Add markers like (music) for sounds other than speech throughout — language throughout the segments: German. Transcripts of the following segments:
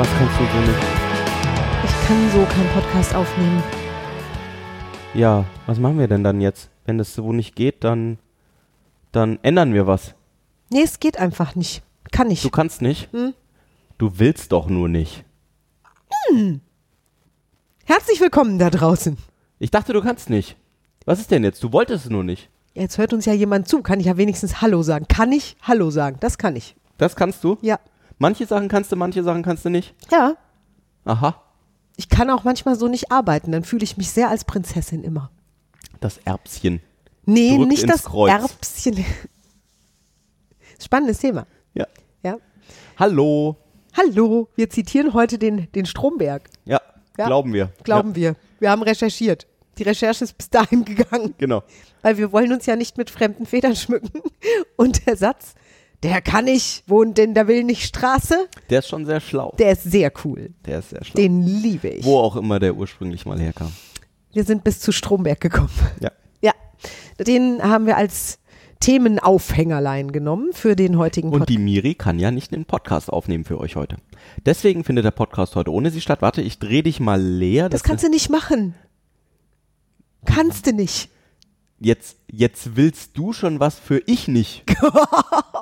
Was kannst du so nicht? Ich kann so keinen Podcast aufnehmen. Ja, was machen wir denn dann jetzt? Wenn das so nicht geht, dann, dann ändern wir was. Nee, es geht einfach nicht. Kann nicht. Du kannst nicht? Hm? Du willst doch nur nicht. Herzlich willkommen da draußen. Ich dachte, du kannst nicht. Was ist denn jetzt? Du wolltest es nur nicht. Jetzt hört uns ja jemand zu. Kann ich ja wenigstens Hallo sagen. Kann ich Hallo sagen? Das kann ich. Das kannst du? Ja. Manche Sachen kannst du, manche Sachen kannst du nicht. Ja. Aha. Ich kann auch manchmal so nicht arbeiten. Dann fühle ich mich sehr als Prinzessin immer. Das Erbschen. Nee, Drückt nicht das Kreuz. Erbschen. (laughs) Spannendes Thema. Ja. Ja. Hallo. Hallo, wir zitieren heute den, den Stromberg. Ja. Ja. Glauben wir. Glauben ja. wir. Wir haben recherchiert. Die Recherche ist bis dahin (laughs) gegangen. Genau. Weil wir wollen uns ja nicht mit fremden Federn schmücken. (laughs) Und der Satz, der kann ich, wohnt in der Willnichstraße, Der ist schon sehr schlau. der ist sehr cool. Der ist sehr schlau. Den liebe ich. Wo auch immer der ursprünglich mal herkam. Wir sind bis zu Stromberg gekommen. Ja. Ja, den haben wir als Themenaufhängerlein genommen für den heutigen Und Podcast. die Miri kann ja nicht einen Podcast aufnehmen für euch heute. Deswegen findet der Podcast heute ohne sie statt. Warte, ich dreh dich mal leer. Das kannst du nicht machen. Kannst du nicht. Jetzt, jetzt willst du schon was für ich nicht. (laughs)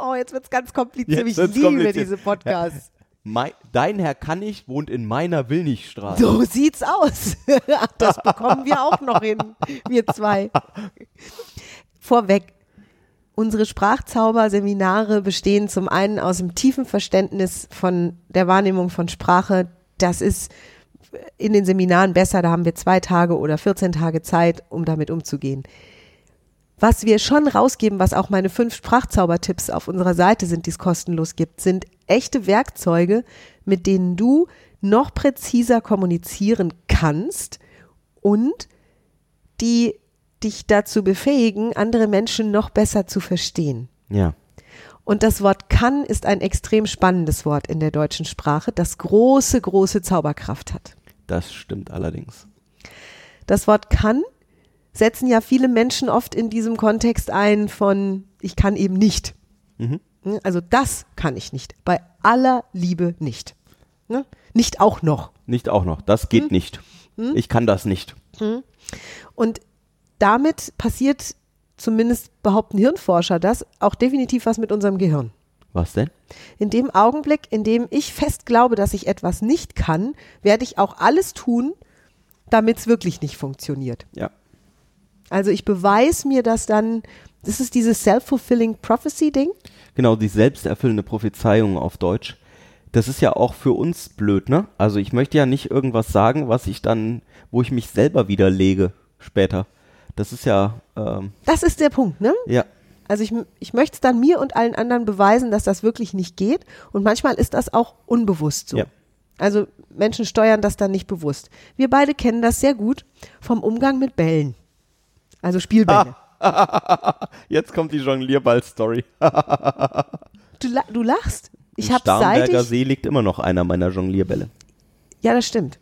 Oh, jetzt wird's ganz kompliziert. Jetzt ich liebe diese Podcasts. Mei, dein Herr Kannig wohnt in meiner Willnichstraße. So sieht's aus. (laughs) Das bekommen wir auch noch hin, wir zwei. Vorweg. Unsere Sprachzauber-Seminare bestehen zum einen aus dem tiefen Verständnis von der Wahrnehmung von Sprache. Das ist in den Seminaren besser. Da haben wir zwei Tage oder 14 Tage Zeit, um damit umzugehen. Was wir schon rausgeben, was auch meine fünf Sprachzaubertipps auf unserer Seite sind, die es kostenlos gibt, sind echte Werkzeuge, mit denen du noch präziser kommunizieren kannst und die dich dazu befähigen, andere Menschen noch besser zu verstehen. Ja. Und das Wort kann ist ein extrem spannendes Wort in der deutschen Sprache, das große, große Zauberkraft hat. Das stimmt allerdings. Das Wort kann setzen ja viele Menschen oft in diesem Kontext ein von ich kann eben nicht. Mhm. Also das kann ich nicht. Bei aller Liebe nicht. Ne? Nicht auch noch. Nicht auch noch. Das Hm? geht nicht. Ich kann das nicht. Und damit passiert, zumindest behaupten Hirnforscher das, auch definitiv was mit unserem Gehirn. Was denn? In dem Augenblick, in dem ich fest glaube, dass ich etwas nicht kann, werde ich auch alles tun, damit es wirklich nicht funktioniert. Ja. Also ich beweise mir das dann, das ist dieses self-fulfilling prophecy Ding. Genau, die selbsterfüllende Prophezeiung auf Deutsch. Das ist ja auch für uns blöd, ne? Also ich möchte ja nicht irgendwas sagen, was ich dann, wo ich mich selber widerlege später. Das ist ja, ähm, Das ist der Punkt, ne? ja, Also ich, ich möchte es dann mir und allen anderen beweisen, dass das wirklich nicht geht. Und manchmal ist das auch unbewusst so. Ja. Also Menschen steuern das dann nicht bewusst. Wir beide kennen das sehr gut vom Umgang mit Bällen. Also Spielbälle. (laughs) Jetzt kommt die Jonglierball-Story. (laughs) Du, la- du lachst. Ich habe seit ich, See liegt immer noch einer meiner Jonglierbälle. Ja, das stimmt.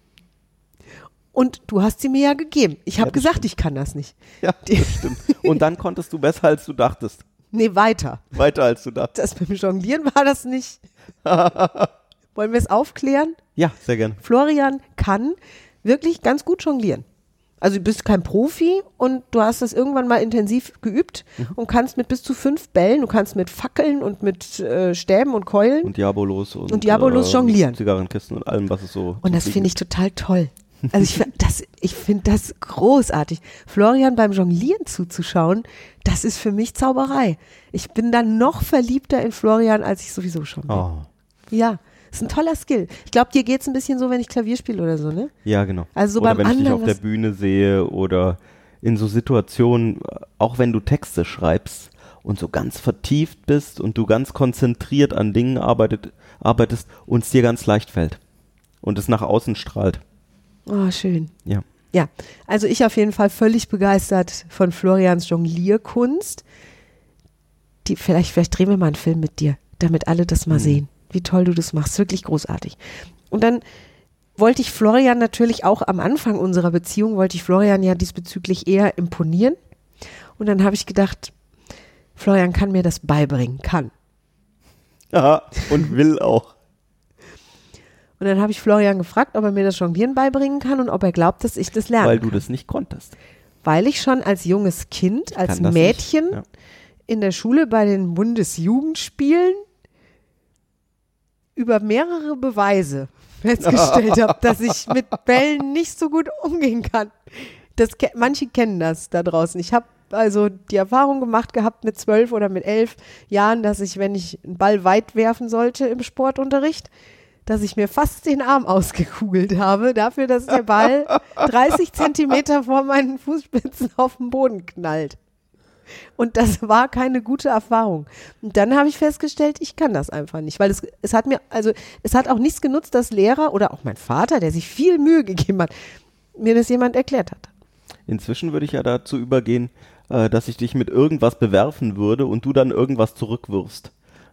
Und du hast sie mir ja gegeben. Ich habe das gesagt, ich kann das nicht. Ja, (laughs) das stimmt. Und dann konntest du besser, als du dachtest. Nee, weiter. Weiter, als du dachtest. Das beim Jonglieren war das nicht. Wollen wir es aufklären? Ja, sehr gerne. Florian kann wirklich ganz gut jonglieren. Also du bist kein Profi und du hast das irgendwann mal intensiv geübt Mhm. und kannst mit bis zu fünf Bällen, du kannst mit Fackeln und mit äh, Stäben und Keulen Und Diabolos und, Und Diabolos jonglieren. Zigarrenkisten und allem, was es so und das finde ich total toll. (laughs) Also ich, das, ich finde das großartig. Florian beim Jonglieren zuzuschauen, das ist für mich Zauberei. Ich bin dann noch verliebter in Florian, als ich sowieso schon bin. Oh. Ja, ist ein toller Skill. Ich glaube, dir geht's ein bisschen so, wenn ich Klavier spiele oder so, ne? Ja, genau. Also so oder beim wenn ich dich anderen auf der Bühne sehe oder in so Situationen, auch wenn du Texte schreibst und so ganz vertieft bist und du ganz konzentriert an Dingen arbeitet, arbeitest und es dir ganz leicht fällt und es nach außen strahlt. Oh, schön. Ja. Ja, also ich auf jeden Fall völlig begeistert von Florians Jonglierkunst. Die, vielleicht, vielleicht drehen wir mal einen Film mit dir, damit alle das mal sehen, wie toll du das machst. Wirklich großartig. Und dann wollte ich Florian natürlich auch am Anfang unserer Beziehung, wollte ich Florian ja diesbezüglich eher imponieren. Und dann habe ich gedacht, Florian kann mir das beibringen, kann. Ja, und will auch. Und dann habe ich Florian gefragt, ob er mir das Jonglieren beibringen kann und ob er glaubt, dass ich das lernen Weil du das nicht konntest. Weil ich schon als junges Kind, als Mädchen ja. in der Schule bei den Bundesjugendspielen über mehrere Beweise festgestellt habe, dass ich (laughs) mit Bällen nicht so gut umgehen kann. Das, manche kennen das da draußen. Ich habe also die Erfahrung gemacht gehabt mit zwölf oder mit elf Jahren, dass ich, wenn ich einen Ball weit werfen sollte im Sportunterricht, dass ich mir fast den Arm ausgekugelt habe, dafür, dass der Ball (laughs) 30 Zentimeter vor meinen Fußspitzen auf den Boden knallt. Und das war keine gute Erfahrung. Und dann habe ich festgestellt, ich kann das einfach nicht, weil es, es hat mir, also es hat auch nichts genutzt, dass Lehrer oder auch mein Vater, der sich viel Mühe gegeben hat, mir das jemand erklärt hat. Inzwischen würde ich ja dazu übergehen, äh, dass ich dich mit irgendwas bewerfen würde und du dann irgendwas zurückwirfst.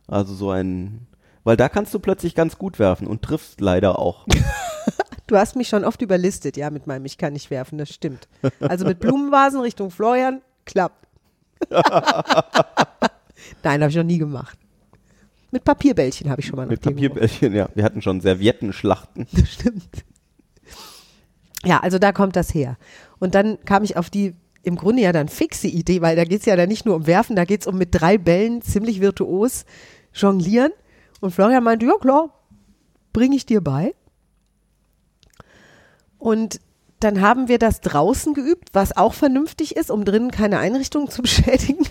Also so ein, weil da kannst du plötzlich ganz gut werfen und triffst leider auch. (laughs) Du hast mich schon oft überlistet, ja, mit meinem Ich kann nicht werfen, das stimmt. Also mit Blumenvasen Richtung Florian, klappt. Nein, habe ich noch nie gemacht. Mit Papierbällchen habe ich schon mal mit. Papierbällchen, ja. Wir hatten schon Serviettenschlachten. Das stimmt. Ja, also da kommt das her. Und dann kam ich auf die im Grunde ja dann fixe Idee, weil da geht es ja dann nicht nur um Werfen, da geht es um mit drei Bällen ziemlich virtuos jonglieren. Und Florian meinte, ja klar, bringe ich dir bei. Und dann haben wir das draußen geübt, was auch vernünftig ist, um drinnen keine Einrichtungen zu (laughs) beschädigen.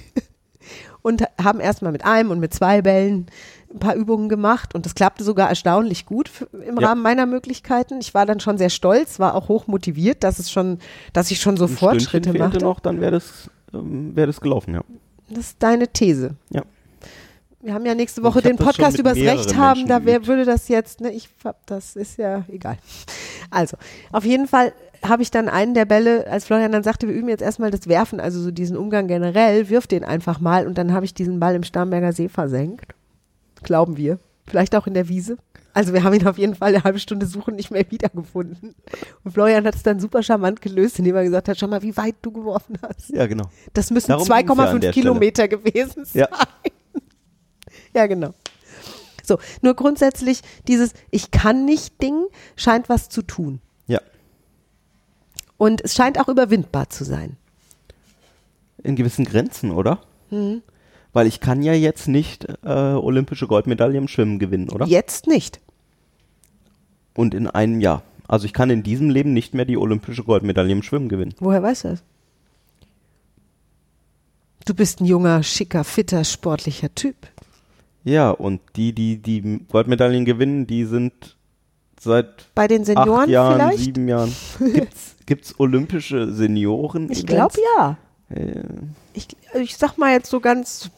Und haben erstmal mit einem und mit zwei Bällen ein paar Übungen gemacht. Und das klappte sogar erstaunlich gut im Ja. Rahmen meiner Möglichkeiten. Ich war dann schon sehr stolz, war auch hoch motiviert, dass es schon, dass ich schon so Ein Fortschritte machte. noch, dann wäre das, ähm, wäre das gelaufen, ja. Das ist deine These. Ja. Wir haben ja nächste Woche den Podcast übers Recht haben, Menschen da wär, würde das jetzt, ne, ich hab, das ist ja egal. Also, auf jeden Fall habe ich dann einen der Bälle, als Florian dann sagte, wir üben jetzt erstmal das Werfen, also so diesen Umgang generell, wirf den einfach mal und dann habe ich diesen Ball im Starnberger See versenkt. Glauben wir. Vielleicht auch in der Wiese. Also wir haben ihn auf jeden Fall eine halbe Stunde suchen nicht mehr wiedergefunden. Und Florian hat es dann super charmant gelöst, indem er gesagt hat, schau mal, wie weit du geworfen hast. Ja, genau. Das müssen Darum ging's ja an 2,5 der Kilometer gewesen sein. Ja. (laughs) Ja, genau. So, nur grundsätzlich dieses Ich kann nicht Ding scheint was zu tun. Ja. Und es scheint auch überwindbar zu sein. In gewissen Grenzen, oder? Mhm. Weil ich kann ja jetzt nicht äh, olympische Goldmedaille im Schwimmen gewinnen, oder? Jetzt nicht. Und in einem Jahr. Also ich kann in diesem Leben nicht mehr die olympische Goldmedaille im Schwimmen gewinnen. Woher weißt du das? Du bist ein junger, schicker, fitter, sportlicher Typ. Ja, und die, die die Goldmedaillen gewinnen, die sind seit Bei den Senioren acht Jahren, vielleicht? sieben Jahren. (laughs) Gibt's, gibt's olympische Senioren? Ich glaube ja. Äh, Ich, ich sag mal jetzt so ganz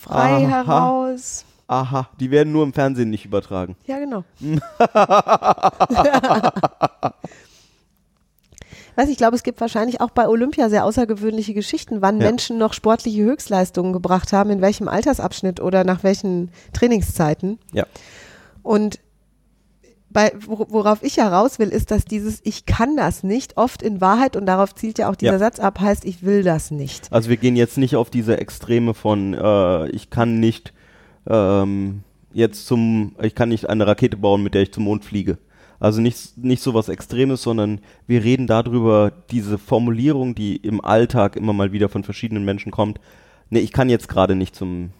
frei Aha. heraus. aha, die werden nur im Fernsehen nicht übertragen. Ja, genau. (laughs) (laughs) Weiß ich glaube, es gibt wahrscheinlich auch bei Olympia sehr außergewöhnliche Geschichten, wann Ja. Menschen noch sportliche Höchstleistungen gebracht haben, in welchem Altersabschnitt oder nach welchen Trainingszeiten. Ja. Und bei, wor- worauf ich ja raus will, ist, dass dieses Ich kann das nicht oft in Wahrheit, und darauf zielt ja auch dieser Ja. Satz ab, heißt, ich will das nicht. Also wir gehen jetzt nicht auf diese Extreme von äh, ich kann nicht ähm, jetzt zum, ich kann nicht eine Rakete bauen, mit der ich zum Mond fliege. Also nicht, nicht so was Extremes, sondern wir reden darüber, diese Formulierung, die im Alltag immer mal wieder von verschiedenen Menschen kommt. Nee, ich kann jetzt gerade nicht zum.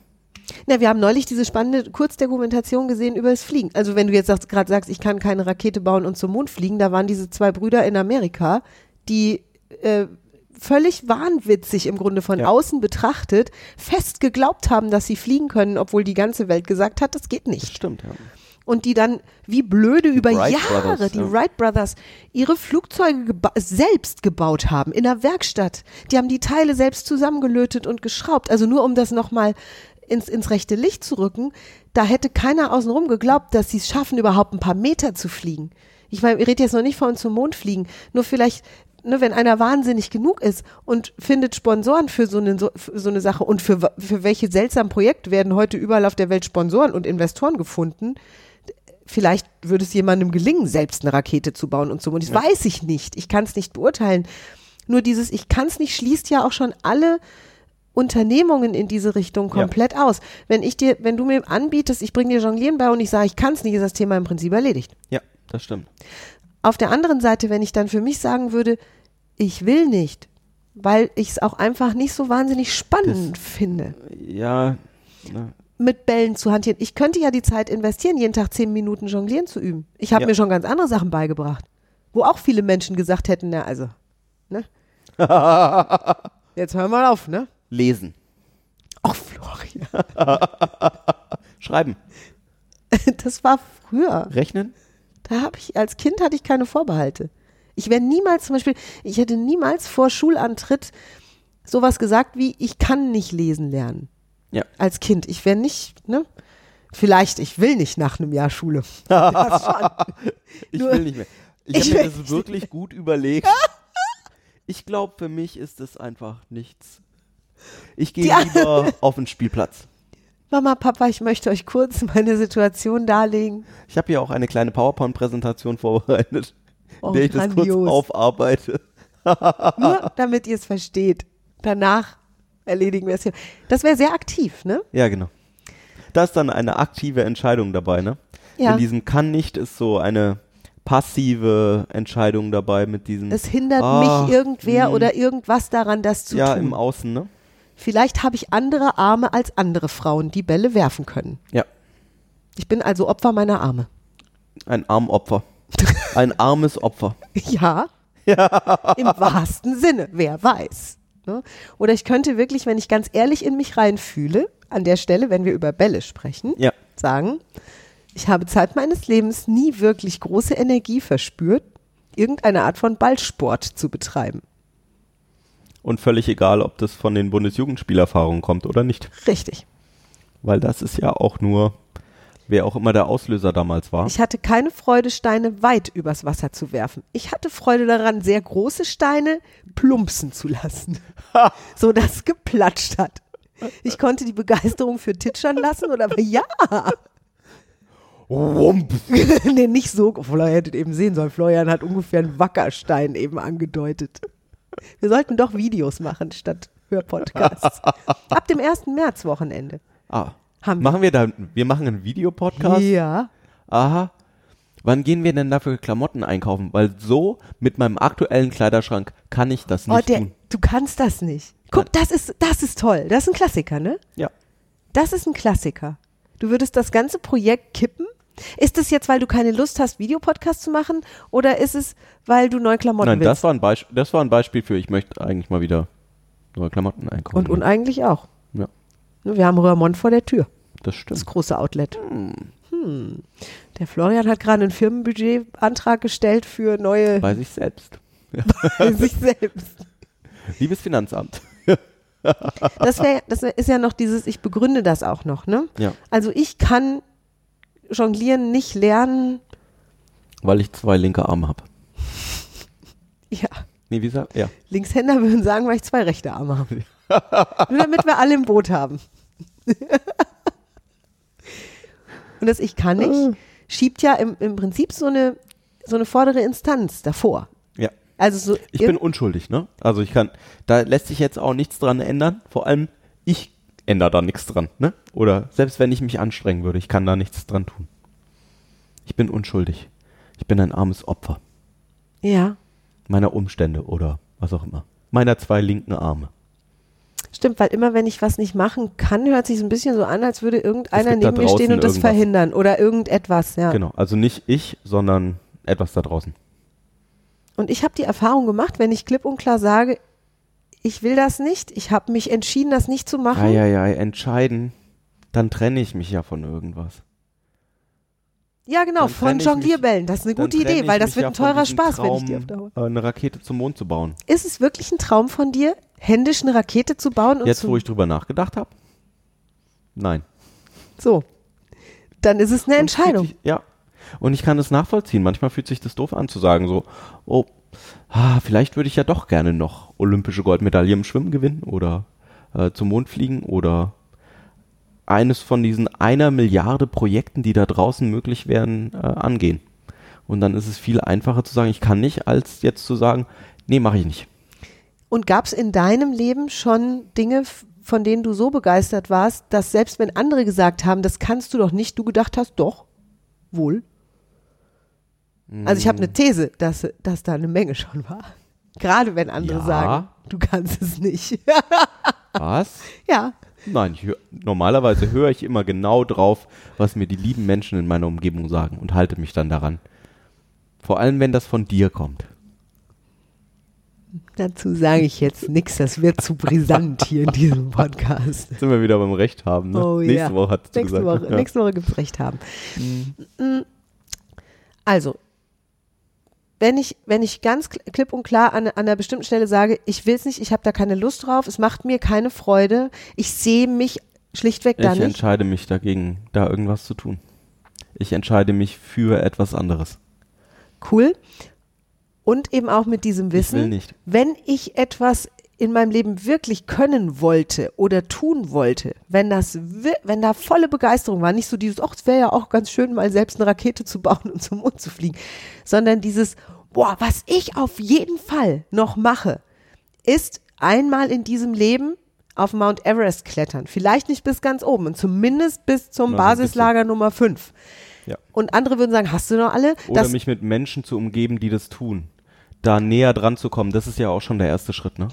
Na, wir haben neulich diese spannende Kurzdokumentation gesehen über das Fliegen. Also wenn du jetzt gerade sagst, ich kann keine Rakete bauen und zum Mond fliegen, da waren diese zwei Brüder in Amerika, die äh, völlig wahnwitzig im Grunde von Ja. außen betrachtet fest geglaubt haben, dass sie fliegen können, obwohl die ganze Welt gesagt hat, das geht Das nicht. stimmt, ja. Und die dann wie blöde über Wright Jahre, Brothers, die ja. Wright Brothers, ihre Flugzeuge geba selbst gebaut haben in der Werkstatt. Die haben die Teile selbst zusammengelötet und geschraubt. Also nur um das nochmal ins, ins rechte Licht zu rücken, da hätte keiner außenrum geglaubt, dass sie es schaffen, überhaupt ein paar Meter zu fliegen. Ich meine, ich rede jetzt noch nicht von zum Mond fliegen, nur vielleicht, ne, wenn einer wahnsinnig genug ist und findet Sponsoren für so eine, für so eine Sache und für, für welche seltsamen Projekte werden heute überall auf der Welt Sponsoren und Investoren gefunden, vielleicht würde es jemandem gelingen, selbst eine Rakete zu bauen und so. Und das weiß ich nicht. Ich kann es nicht beurteilen. Nur dieses Ich kann es nicht schließt ja auch schon alle Unternehmungen in diese Richtung komplett aus. Wenn ich dir, wenn du mir anbietest, ich bringe dir Jonglieren bei und ich sage, ich kann es nicht, ist das Thema im Prinzip erledigt. Ja, das stimmt. Auf der anderen Seite, wenn ich dann für mich sagen würde, ich will nicht, weil ich es auch einfach nicht so wahnsinnig spannend finde, Ja, ne, mit Bällen zu hantieren. Ich könnte ja die Zeit investieren, jeden Tag zehn Minuten Jonglieren zu üben. Ich habe Ja. mir schon ganz andere Sachen beigebracht, wo auch viele Menschen gesagt hätten, na also, ne? (laughs) Jetzt hör mal auf, ne? lesen, Ach, Florian, (laughs) schreiben, (laughs) das war früher. rechnen. Da habe ich, als Kind hatte ich keine Vorbehalte. Ich wäre niemals zum Beispiel, ich hätte niemals vor Schulantritt sowas gesagt wie, ich kann nicht lesen lernen. Ja. Als Kind. Ich wäre nicht, ne? Vielleicht, ich will nicht nach einem Jahr Schule. (laughs) Das. (laughs) Ich Nur- will nicht mehr. Ich Ich habe mir das wirklich gut überlegt. (laughs) Ich glaube, für mich ist es einfach nichts. Ich gehe lieber auf den Spielplatz. Mama, Papa, ich möchte euch kurz meine Situation darlegen. Ich habe hier auch eine kleine PowerPoint-Präsentation vorbereitet, Oh, in der ich das kurz grandios. aufarbeite. Nur damit ihr es versteht. Danach erledigen wir es hier. Das wäre sehr aktiv, ne? Ja, genau. Da ist dann eine aktive Entscheidung dabei, ne? Ja. In diesem kann nicht ist so eine passive Entscheidung dabei mit diesem Es hindert Ah, mich irgendwer hm. oder irgendwas daran, das zu ja tun. im Außen, ne? Vielleicht habe ich andere Arme als andere Frauen, die Bälle werfen können. Ja, Ich bin also Opfer meiner Arme. ein Armopfer. Ein armes Opfer. (laughs) Ja. Im wahrsten Sinne, wer weiß. Ne? Oder ich könnte wirklich, wenn ich ganz ehrlich in mich reinfühle, an der Stelle, wenn wir über Bälle sprechen, Ja. sagen, ich habe Zeit meines Lebens nie wirklich große Energie verspürt, irgendeine Art von Ballsport zu betreiben. Und völlig egal, ob das von den Bundesjugendspielerfahrungen kommt oder nicht. Richtig. Weil das ist ja auch nur, wer auch immer der Auslöser damals war. Ich hatte keine Freude, Steine weit übers Wasser zu werfen. Ich hatte Freude daran, sehr große Steine plumpsen zu lassen, (laughs) so dass es geplatscht hat. Ich konnte die Begeisterung für Titschern lassen oder aber ja, Wump. (laughs) nee, nicht so. Florian hättet eben sehen sollen. Florian hat ungefähr einen Wackerstein eben angedeutet. Wir sollten doch Videos machen statt Hörpodcasts. (laughs) Ab dem 1. März Wochenende. Ah. Haben wir. Machen wir da, wir machen einen Videopodcast? Ja. Aha. Wann gehen wir denn dafür Klamotten einkaufen? Weil so mit meinem aktuellen Kleiderschrank kann ich das Oh, nicht der, tun. du kannst das nicht. Guck, das ist, das ist toll. Das ist ein Klassiker, ne? Ja. Das ist ein Klassiker. Du würdest das ganze Projekt kippen? Ist es jetzt, weil du keine Lust hast, Videopodcast zu machen? Oder ist es, weil du neue Klamotten Nein, willst? das war, ein Beisp das war ein Beispiel für, ich möchte eigentlich mal wieder neue Klamotten einkaufen. und, und eigentlich auch. Ja, Wir haben Röhrmond vor der Tür. Das Das stimmt. große Outlet. Hm. Der Florian hat gerade einen Firmenbudgetantrag gestellt für neue Bei sich selbst. (laughs) sich selbst. Liebes Finanzamt. Das, wär, das wär, ist ja noch dieses, ich begründe das auch noch, ne? Ja. Also ich kann Jonglieren nicht lernen. Weil ich zwei linke Arme habe. (laughs) Ja, Nee, wie gesagt, ja. Linkshänder würden sagen, weil ich zwei rechte Arme habe. (laughs) Nur damit wir alle im Boot haben. Und das Ich kann nicht schiebt ja im, im Prinzip so eine, so eine vordere Instanz davor. Ja. Also so Ich bin unschuldig, ne? Also ich kann, da lässt sich jetzt auch nichts dran ändern. Vor allem, ich ändere da nichts dran, ne? Oder selbst wenn ich mich anstrengen würde, ich kann da nichts dran tun. Ich bin unschuldig. Ich bin ein armes Opfer ja, meiner Umstände oder was auch immer. Meiner zwei linken Arme. Stimmt, weil immer wenn ich was nicht machen kann, hört sich so ein bisschen so an, als würde irgendeiner neben mir stehen und das irgendwas. verhindern oder irgendetwas, ja. Genau. Also nicht ich, sondern etwas da draußen. Und ich habe die Erfahrung gemacht, wenn ich klipp und klar sage, ich will das nicht, ich habe mich entschieden, das nicht zu machen. Ja, ja, ja, entscheiden. Dann trenne ich mich ja von irgendwas. Ja, genau, Dann von Jonglierbällen. Das ist eine gute Idee, weil das wird ja ein teurer Spaß, wenn ich Traum, die auf Dauer. äh, eine Rakete zum Mond zu bauen. Ist es wirklich ein Traum von dir, händisch eine Rakete zu bauen und Jetzt, wo ich drüber nachgedacht habe? Nein. so? Dann ist es eine Und Entscheidung. Sich, ja. Und ich kann es nachvollziehen. Manchmal fühlt sich das doof an zu sagen, so, oh, ah, vielleicht würde ich ja doch gerne noch olympische Goldmedaille im Schwimmen gewinnen oder äh, zum Mond fliegen oder eines von diesen einer Milliarde Projekten, die da draußen möglich wären, äh, angehen. Und dann ist es viel einfacher zu sagen, ich kann nicht, als jetzt zu sagen, nee, mache ich nicht. Und gab es in deinem Leben schon Dinge, von denen du so begeistert warst, dass selbst wenn andere gesagt haben, das kannst du doch nicht, du gedacht hast, doch, wohl. Also ich habe eine These, dass, dass da eine Menge schon war. Gerade wenn andere Ja. sagen, du kannst es nicht. (laughs) Was? ja. Nein, hör, normalerweise höre ich immer genau drauf, was mir die lieben Menschen in meiner Umgebung sagen und halte mich dann daran. Vor allem, wenn das von dir kommt. Dazu sage ich jetzt nichts, das wird zu brisant hier in diesem (laughs) Podcast. Jetzt sind wir wieder beim Recht haben. Ne? Oh, Nächste ja. Woche hat Nächste gesagt. Woche, ja. nächste Woche gibt es Recht haben. Mm. Also, wenn ich, wenn ich ganz kl- klipp und klar an, an einer bestimmten Stelle sage, ich will es nicht, ich habe da keine Lust drauf, es macht mir keine Freude, ich sehe mich schlichtweg da Ich nicht. entscheide mich dagegen, da irgendwas zu tun. Ich entscheide mich für etwas anderes. Cool. Und eben auch mit diesem Ich Wissen, nicht. wenn ich etwas in meinem Leben wirklich können wollte oder tun wollte, wenn das, wenn da volle Begeisterung war, nicht so dieses, ach, es wäre ja auch ganz schön, mal selbst eine Rakete zu bauen und (laughs) zum Mond zu fliegen, sondern dieses, boah, was ich auf jeden Fall noch mache, ist einmal in diesem Leben auf Mount Everest klettern. Vielleicht nicht bis ganz oben und zumindest bis zum Na, so ein bisschen. Basislager Nummer 5. Ja. Und andere würden sagen, hast du noch alle? Oder Das- mich mit Menschen zu umgeben, die das tun. Da näher dran zu kommen, das ist ja auch schon der erste Schritt, ne?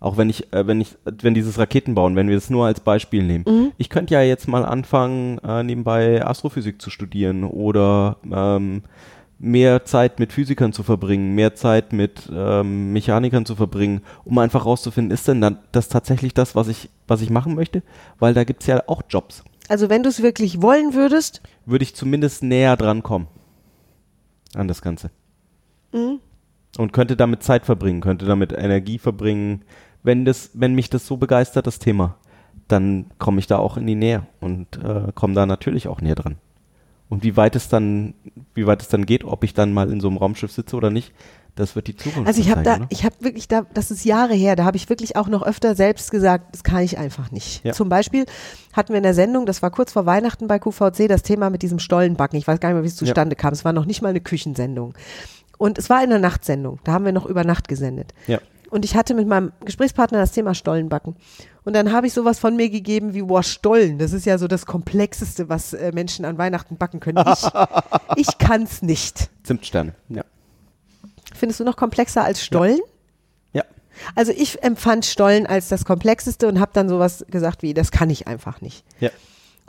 Auch wenn ich, äh, wenn ich, wenn dieses Raketenbauen, wenn wir das nur als Beispiel nehmen. Mhm. Ich könnte ja jetzt mal anfangen, äh, nebenbei Astrophysik zu studieren oder ähm, mehr Zeit mit Physikern zu verbringen, mehr Zeit mit ähm, Mechanikern zu verbringen, um einfach rauszufinden, ist denn dann das tatsächlich das, was ich, was ich machen möchte? Weil da gibt's ja auch Jobs. Also wenn du es wirklich wollen würdest, Würde ich zumindest näher dran kommen an das Ganze. Und könnte damit Zeit verbringen, könnte damit Energie verbringen. Wenn das, wenn mich das so begeistert, das Thema, dann komme ich da auch in die Nähe und äh, komme da natürlich auch näher dran. Und wie weit es dann, wie weit es dann geht, ob ich dann mal in so einem Raumschiff sitze oder nicht, das wird die Zukunft also ich habe da, ne? ich habe wirklich da, das ist Jahre her, da habe ich wirklich auch noch öfter selbst gesagt, das kann ich einfach nicht. Ja. Zum Beispiel hatten wir in der Sendung, das war kurz vor Weihnachten bei QVC, das Thema mit diesem Stollenbacken. Ich weiß gar nicht mehr, wie es zustande kam. Es war noch nicht mal eine Küchensendung. Und es war in der Nachtsendung. Da haben wir noch über Nacht gesendet. Ja. Und ich hatte mit meinem Gesprächspartner das Thema Stollenbacken. Und dann habe ich sowas von mir gegeben wie, boah, Stollen. Das ist ja so das Komplexeste, was äh, Menschen an Weihnachten backen können. Ich, (laughs) ich kann's nicht. Zimtsterne. Ja. Findest du noch komplexer als Stollen? Ja. Also ich empfand Stollen als das Komplexeste und habe dann sowas gesagt wie, das kann ich einfach nicht. Ja.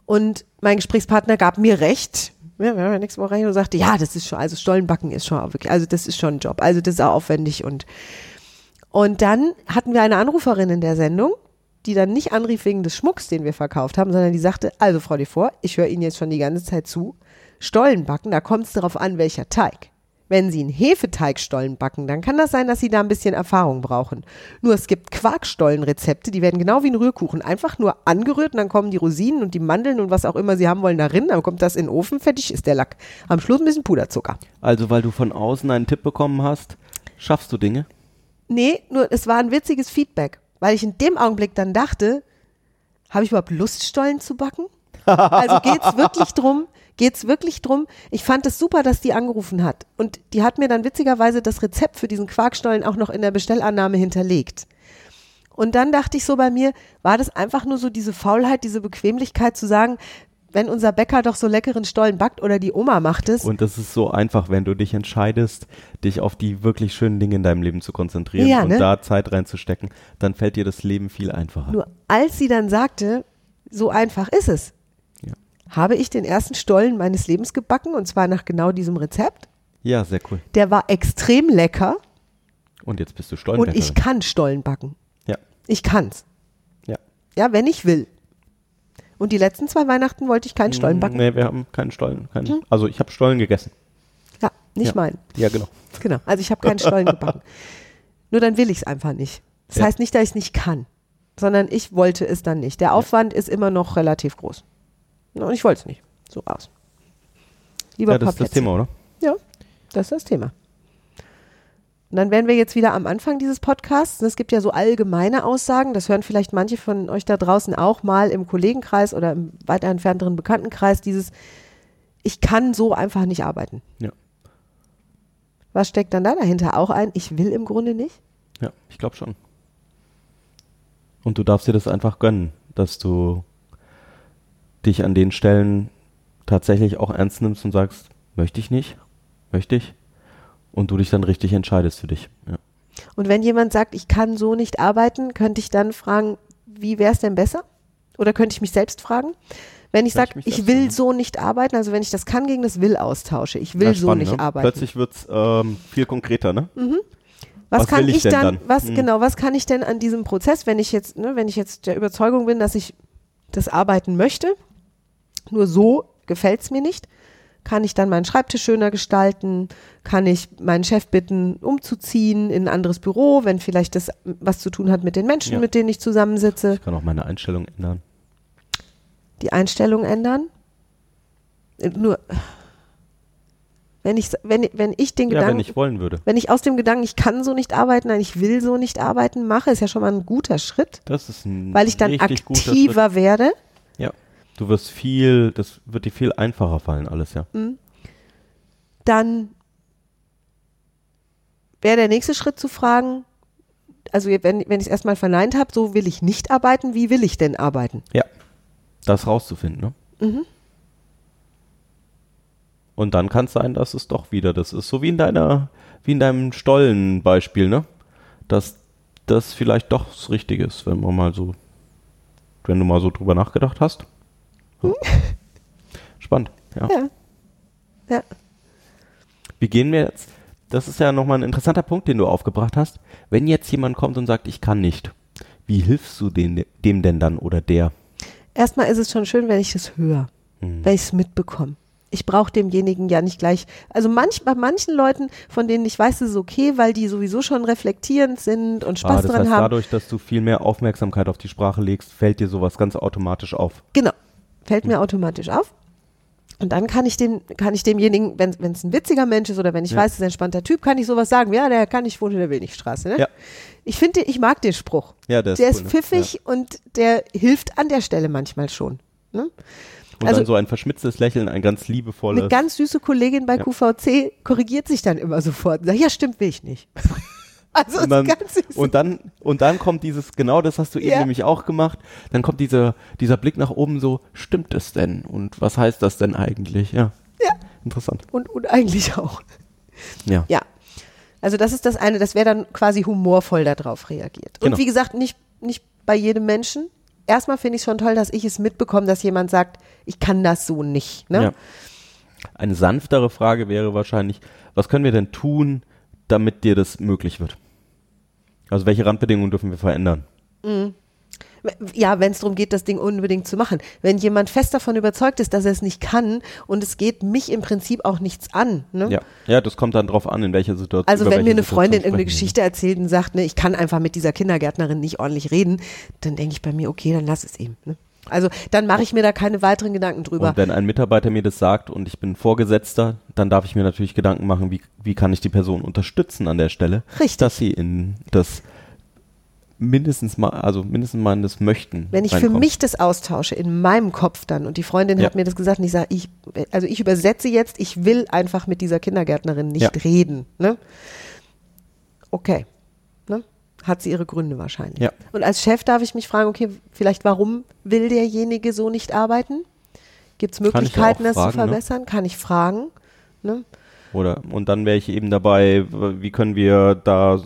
Und mein Gesprächspartner gab mir recht. Ja, wir haben ja nächste Woche recht und sagte, ja, das ist schon, also Stollenbacken ist schon wirklich, also das ist schon ein Job. Also das ist auch aufwendig und und dann hatten wir eine Anruferin in der Sendung, die dann nicht anrief wegen des Schmucks, den wir verkauft haben, sondern die sagte, also Frau Devor, ich höre Ihnen jetzt schon die ganze Zeit zu, Stollenbacken, da kommt es darauf an, welcher Teig. Wenn Sie einen Hefeteigstollen backen, dann kann das sein, dass Sie da ein bisschen Erfahrung brauchen. Nur es gibt Quarkstollenrezepte, die werden genau wie ein Rührkuchen einfach nur angerührt und dann kommen die Rosinen und die Mandeln und was auch immer Sie haben wollen darin, dann kommt das in den Ofen, fertig ist der Lack. Am Schluss ein bisschen Puderzucker. Also, weil du von außen einen Tipp bekommen hast, schaffst du Dinge? Nee, nur es war ein witziges Feedback, weil ich in dem Augenblick dann dachte, habe ich überhaupt Lust, Stollen zu backen? Also geht's wirklich drum? Geht's wirklich drum? Ich fand es super, dass die angerufen hat. Und die hat mir dann witzigerweise das Rezept für diesen Quarkstollen auch noch in der Bestellannahme hinterlegt. Und dann dachte ich so bei mir, war das einfach nur so diese Faulheit, diese Bequemlichkeit zu sagen, wenn unser Bäcker doch so leckeren Stollen backt oder die Oma macht es. Und das ist so einfach, wenn du dich entscheidest, dich auf die wirklich schönen Dinge in deinem Leben zu konzentrieren Ja, und ne? da Zeit reinzustecken, dann fällt dir das Leben viel einfacher. Nur als sie dann sagte, so einfach ist es. Habe ich den ersten Stollen meines Lebens gebacken und zwar nach genau diesem Rezept. Ja, sehr cool. Der war extrem lecker Und jetzt bist du und Stollenbäckerin. ich kann Stollen backen. Ja, Ich kann's. ja. Ja, wenn ich will. Und die letzten zwei Weihnachten wollte ich keinen Stollen backen. Nee, wir haben keinen Stollen. Keinen, Also ich habe Stollen gegessen. Ja, nicht ja. meinen. Ja, genau. (laughs) Genau. Also ich habe keinen Stollen gebacken. (laughs) Nur dann will ich es einfach nicht. Das Ja. heißt nicht, dass ich es nicht kann, sondern ich wollte es dann nicht. Der Aufwand ist immer noch relativ groß. Und ich wollte es nicht. So aus. Lieber Ja, das ist das. Thema, oder? Ja, das ist das Thema. Und dann wären wir jetzt wieder am Anfang dieses Podcasts. Es gibt ja so allgemeine Aussagen, das hören vielleicht manche von euch da draußen auch mal im Kollegenkreis oder im weiter entfernteren Bekanntenkreis, dieses Ich kann so einfach nicht arbeiten. Ja. Was steckt dann da dahinter? Auch ein Ich will im Grunde nicht? Ja, ich glaube schon. Und du darfst dir das einfach gönnen, dass du dich an den Stellen tatsächlich auch ernst nimmst und sagst, möchte ich nicht, möchte ich. Und du dich dann richtig entscheidest für dich. Ja. Und wenn jemand sagt, ich kann so nicht arbeiten, könnte ich dann fragen, wie wäre es denn besser? Oder könnte ich mich selbst fragen? Wenn ich ich sage, ich, selbst will so nicht arbeiten, also wenn ich das kann gegen das Will austausche, ich will Ja, so spannend, nicht ne? arbeiten. Plötzlich wird es ähm, viel konkreter, ne? was, was kann ich ich denn dann, dann? was Mhm. genau, was kann ich denn an diesem Prozess, wenn ich jetzt, ne, wenn ich jetzt der Überzeugung bin, dass ich das arbeiten möchte, nur so gefällt es mir nicht, kann ich dann meinen Schreibtisch schöner gestalten, kann ich meinen Chef bitten, umzuziehen in ein anderes Büro, wenn vielleicht das was zu tun hat mit den Menschen, Ja. mit denen ich zusammensitze, Ich kann auch meine Einstellung ändern. die Einstellung ändern. Äh, Nur wenn ich wenn, wenn ich den Ja, Gedanken wenn ich wollen würde. wenn ich aus dem Gedanken, ich kann so nicht arbeiten, nein, ich will so nicht arbeiten, mache, ist ja schon mal ein guter Schritt, Das ist ein weil ich dann aktiver werde. Du wirst viel, das wird dir viel einfacher fallen, alles, ja. Dann wäre der nächste Schritt zu fragen, also wenn, wenn ich es erstmal verneint habe, so will ich nicht arbeiten, wie will ich denn arbeiten? Ja. Das rauszufinden, ne? Mhm. Und dann kann es sein, dass es doch wieder das ist. So wie in deiner, wie in deinem Stollenbeispiel, ne? Dass das vielleicht doch das Richtige ist, wenn man mal so, wenn du mal so drüber nachgedacht hast. Ja. Spannend, ja. Ja. Ja. Wie gehen wir jetzt? Das ist ja nochmal ein interessanter Punkt, den du aufgebracht hast. Wenn jetzt jemand kommt und sagt, ich kann nicht, wie hilfst du den, dem denn dann oder der? Erstmal ist es schon schön, wenn ich es höre, Hm. wenn ich es mitbekomme. Ich brauche demjenigen ja nicht gleich. Also manch, bei manchen Leuten, von denen ich weiß, ist es okay, weil die sowieso schon reflektierend sind und Ah, Spaß das dran heißt, haben. dadurch, dass du viel mehr Aufmerksamkeit auf die Sprache legst, fällt dir sowas ganz automatisch auf. Genau. Fällt mir automatisch auf. Und dann kann ich den, kann ich demjenigen, wenn es ein witziger Mensch ist oder wenn ich Ja. weiß, es ist ein entspannter Typ, kann ich sowas sagen. Ja, der kann nicht wohnen in der Willnichstraße. Ne? Ja. Ich finde, ich mag den Spruch. Ja, der ist Der ist ne? pfiffig und der hilft an der Stelle manchmal schon. Ne? Und Also- dann so ein verschmitztes Lächeln, ein ganz liebevolles. Eine ganz süße Kollegin bei Ja. QVC korrigiert sich dann immer sofort und sagt, ja, stimmt, will ich nicht. Also und dann, und dann und dann kommt dieses genau das hast du eben Ja. nämlich auch gemacht dann kommt dieser dieser Blick nach oben so stimmt es denn und was heißt das denn eigentlich ja Ja. interessant und, und eigentlich auch. ja Ja. Also das ist das eine, das wäre dann quasi humorvoll darauf reagiert. Und Genau. wie gesagt, nicht, nicht bei jedem Menschen. Erstmal finde ich es schon toll, dass ich es mitbekomme, dass jemand sagt, ich kann das so nicht. Ne? ja eine sanftere Frage wäre wahrscheinlich was können wir denn tun damit dir das möglich wird also welche Randbedingungen dürfen wir verändern Ja, wenn es darum geht, das Ding unbedingt zu machen. Wenn jemand fest davon überzeugt ist, dass er es nicht kann und es geht mich im Prinzip auch nichts an. Ne? ja ja das kommt dann drauf an in welcher Situation Also wenn mir eine Situation Freundin irgendeine. Geschichte erzählt und sagt, ne, ich kann einfach mit dieser Kindergärtnerin nicht ordentlich reden, dann denke ich bei mir, okay, dann lass es eben. Ne? Also dann mache ich mir da keine weiteren Gedanken drüber. Und wenn ein Mitarbeiter mir das sagt und ich bin Vorgesetzter, dann darf ich mir natürlich Gedanken machen, wie, wie kann ich die Person unterstützen an der Stelle, Richtig. dass sie in das mindestens mal, also mindestens mal in das Möchten. Wenn ich für reinkommt. mich das austausche in meinem Kopf dann und die Freundin Ja. hat mir das gesagt und ich sage, ich, also ich übersetze jetzt, ich will einfach mit dieser Kindergärtnerin nicht Ja. reden. Ne? Okay. Ne? Hat sie ihre Gründe wahrscheinlich. Ja. Und als Chef darf ich mich fragen, okay, vielleicht warum will derjenige so nicht arbeiten? Gibt es ja Möglichkeiten, auch das zu ne? verbessern? Kann ich fragen? Ne? Oder und dann wäre ich eben dabei, wie können wir da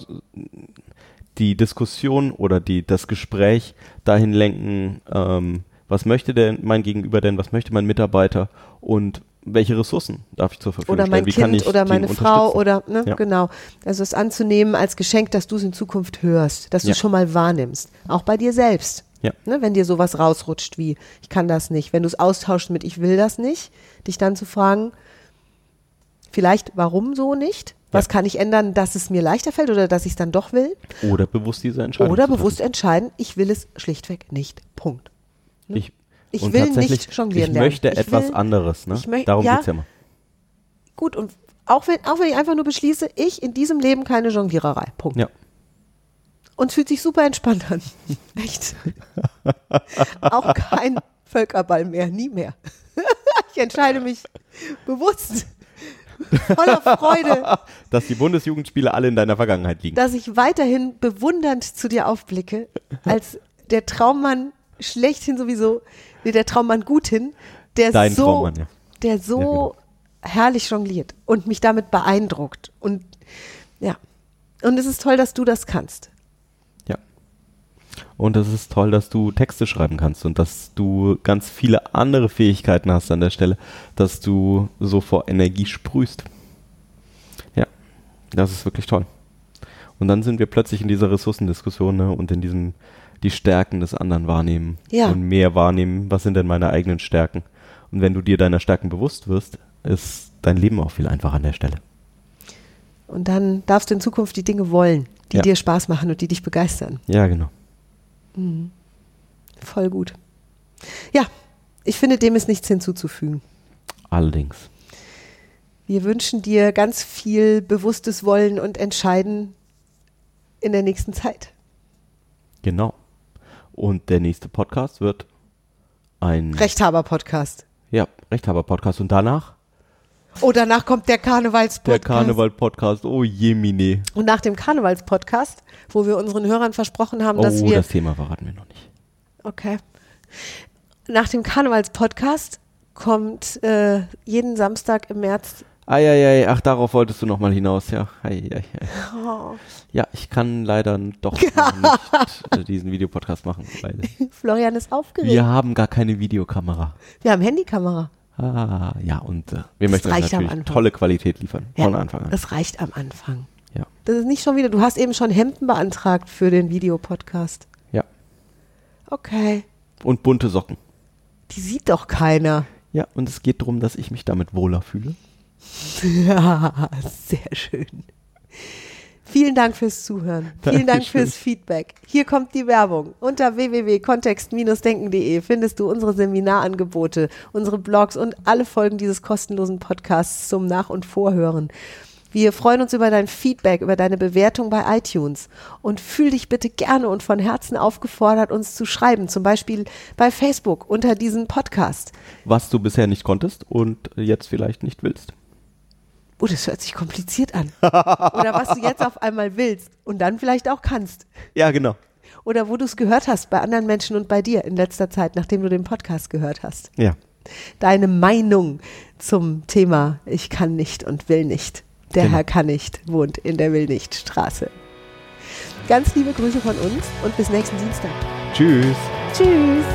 die Diskussion oder die das Gespräch dahin lenken, ähm, was möchte denn mein Gegenüber denn, was möchte mein Mitarbeiter und welche Ressourcen darf ich zur Verfügung Oder stellen? mein wie Kind oder meine Frau oder, ne, Ja. genau. Also es anzunehmen als Geschenk, dass du es in Zukunft hörst, dass du Ja. es schon mal wahrnimmst. Auch bei dir selbst. Ja. Ne, wenn dir sowas rausrutscht wie, ich kann das nicht. Wenn du es austauschst mit, ich will das nicht, dich dann zu fragen, vielleicht, warum so nicht? Was Ja. kann ich ändern, dass es mir leichter fällt oder dass ich es dann doch will? Oder bewusst diese Entscheidung. Oder bewusst entscheiden, ich will es schlichtweg nicht. Punkt. treffen. Ich, Ich und will tatsächlich, nicht jonglieren Ich lernen. möchte Ich etwas will- anderes. Ne? ich möcht- Darum ja. geht's ja immer. Gut, und auch wenn, auch wenn ich einfach nur beschließe, ich in diesem Leben keine Jongliererei. Punkt. Ja. Und es fühlt sich super entspannt an. (laughs) Echt. (laughs) Auch kein Völkerball mehr, nie mehr. (laughs) ich entscheide mich bewusst, voller Freude, Dass die Bundesjugendspiele alle in deiner Vergangenheit liegen. dass ich weiterhin bewundernd zu dir aufblicke, als der Traummann schlechthin sowieso, nee, der Traummann guthin, der Dein so, Traummann, ja. der so Ja, genau. herrlich jongliert und mich damit beeindruckt. Und ja. Und es ist toll, dass du das kannst. Ja. Und es ist toll, dass du Texte schreiben kannst und dass du ganz viele andere Fähigkeiten hast an der Stelle, dass du so vor Energie sprühst. Ja, das ist wirklich toll. Und dann sind wir plötzlich in dieser Ressourcendiskussion ne, und in diesem die Stärken des anderen wahrnehmen Ja. und mehr wahrnehmen, was sind denn meine eigenen Stärken. Und wenn du dir deiner Stärken bewusst wirst, ist dein Leben auch viel einfacher an der Stelle. Und dann darfst du in Zukunft die Dinge wollen, die Ja. dir Spaß machen und die dich begeistern. Ja, genau. Voll gut. Ja, ich finde, dem ist nichts hinzuzufügen. Allerdings. Wir wünschen dir ganz viel bewusstes Wollen und Entscheiden in der nächsten Zeit. Genau. Und der nächste Podcast wird ein Rechthaber-Podcast. Ja, Rechthaber-Podcast. Und danach Oh, danach kommt der Karnevalspodcast. der Karneval-Podcast. Oh Jemine. Und nach dem Karnevalspodcast, wo wir unseren Hörern versprochen haben, dass Oh, wir. das Thema verraten wir noch nicht. Okay. Nach dem Karnevalspodcast kommt äh, jeden Samstag im März. Eieiei, ach, darauf wolltest du nochmal hinaus, ja. Ei, ei, ei. Oh, Ja, ich kann leider doch (laughs) nicht äh, diesen Videopodcast machen, Florian ist aufgeregt. wir haben gar keine Videokamera. Wir haben Handykamera. Ah, ja, und äh, wir Das möchten euch natürlich tolle Qualität liefern. Ja, Von Anfang an. Das reicht am Anfang. Ja, Das ist nicht schon wieder. Du hast eben schon Hemden beantragt für den Videopodcast. ja. Okay. Und bunte Socken. Die sieht doch keiner. Ja, und es geht darum, dass ich mich damit wohler fühle. (laughs) Ja, sehr schön. Vielen Dank fürs Zuhören. Vielen Dank fürs Feedback. Hier kommt die Werbung. Unter www.kontext-denken.de findest du unsere Seminarangebote, unsere Blogs und alle Folgen dieses kostenlosen Podcasts zum Nach- und Vorhören. Wir freuen uns über dein Feedback, über deine Bewertung bei iTunes und fühl dich bitte gerne und von Herzen aufgefordert, uns zu schreiben, zum Beispiel bei Facebook unter diesem Podcast. Was du bisher nicht konntest und jetzt vielleicht nicht willst. Oh, das hört sich kompliziert an. Oder was du jetzt auf einmal willst und dann vielleicht auch kannst. Ja, genau. Oder wo du es gehört hast bei anderen Menschen und bei dir in letzter Zeit, nachdem du den Podcast gehört hast. Ja. Deine Meinung zum Thema Ich kann nicht und will nicht. Der Genau. Herr kann nicht wohnt in der Will nicht Straße. Ganz liebe Grüße von uns und bis nächsten Dienstag. Tschüss. Tschüss.